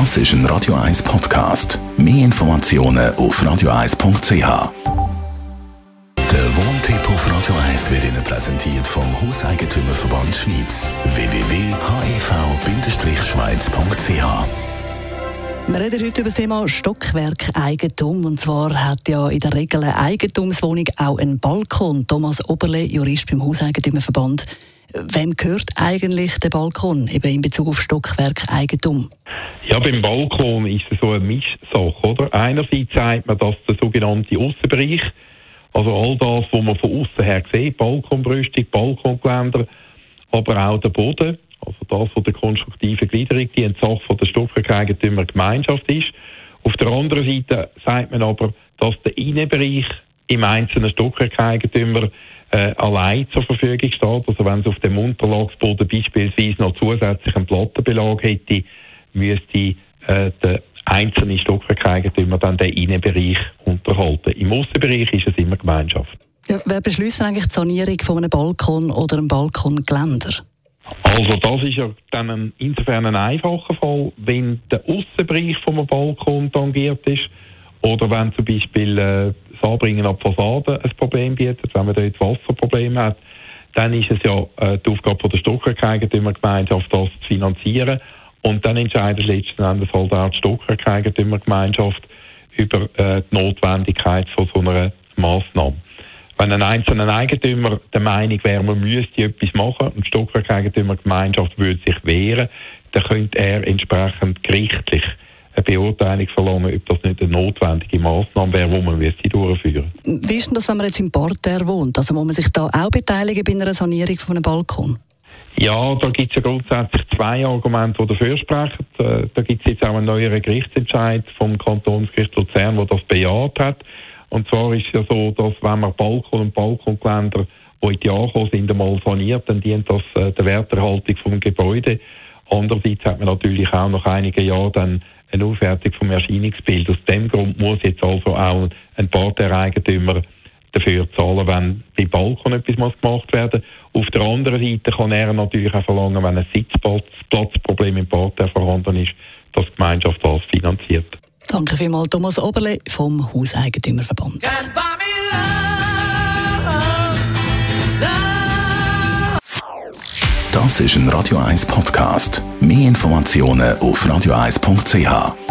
Das ist ein Radio 1 Podcast. Mehr Informationen auf radio1.ch. Der Wohntipp auf Radio 1 wird Ihnen präsentiert vom Hauseigentümerverband Schweiz. www.hev-schweiz.ch wir reden heute über das Thema Stockwerkeigentum. Und zwar hat ja in der Regel eine Eigentumswohnung auch einen Balkon. Thomas Oberle, Jurist beim Hauseigentümerverband. Wem gehört eigentlich der Balkon eben in Bezug auf Stockwerkeigentum? Ja, beim Balkon ist es so eine Mischsache, oder? Einerseits sagt man, dass der sogenannte Aussenbereich, also all das, was man von außen her sieht, Balkonbrüstung, Balkongeländer, aber auch der Boden, also das, was der konstruktive Gliederung, die Sache von der Stockwerkeigentümer Gemeinschaft ist. Auf der anderen Seite sagt man aber, dass der Innenbereich im einzelnen Stockwerkeigentümer äh, allein zur Verfügung steht. Also wenn es auf dem Unterlagsboden beispielsweise noch zusätzlich einen Plattenbelag hätte, müsste äh, der einzelne Stockwerkeigentümer dann den Innenbereich unterhalten. Im Aussenbereich ist es immer Gemeinschaft. Ja, wer beschließt eigentlich die Sanierung von einem Balkon oder einem Balkongeländer? Also das ist ja dann ein, insofern ein einfacher Fall, wenn der Aussenbereich vom Balkon tangiert ist oder wenn zum Beispiel äh, das Anbringen an Fassaden ein Problem bietet, wenn man dort Wasserprobleme hat, dann ist es ja äh, die Aufgabe von der Stockwerkeigentümergemeinschaft, das zu finanzieren. Und dann entscheidet letzten Endes halt auch die Stockwerkeigentümergemeinschaft über äh, die Notwendigkeit von so einer Massnahme. Wenn ein einzelner Eigentümer der Meinung wäre, man müsste etwas machen und die Stockwerkeigentümergemeinschaft würde sich wehren, dann könnte er entsprechend gerichtlich eine Beurteilung verlangen, ob das nicht eine notwendige Maßnahme wäre, die man müsste durchführen müsste. Wie ist denn das, wenn man jetzt im Parterre wohnt? Also muss man sich da auch beteiligen bei einer Sanierung von einem Balkon? Ja, da gibt es ja grundsätzlich zwei Argumente, die dafür sprechen. Äh, da gibt es jetzt auch einen neueren Gerichtsentscheid vom Kantonsgericht Luzern, der das bejaht hat. Und zwar ist es ja so, dass wenn man Balkon und Balkongeländer, die in die Jahre sind, einmal saniert, dann dient das äh, der Werterhaltung vom Gebäude. Andererseits hat man natürlich auch nach einigen Jahren dann eine Aufwertung vom Erscheinungsbild. Aus dem Grund muss jetzt also auch ein Parterre-Eigentümer dafür zahlen, wenn bei Balkon etwas muss gemacht werden Auf der anderen Seite kann er natürlich auch verlangen, wenn ein Sitzplatzproblem im Parterre vorhanden ist, dass die Gemeinschaft das finanziert. Danke vielmals, Thomas Oberle vom Hauseigentümerverband. Das ist ein Radio 1 Podcast. Mehr Informationen auf radio1.ch.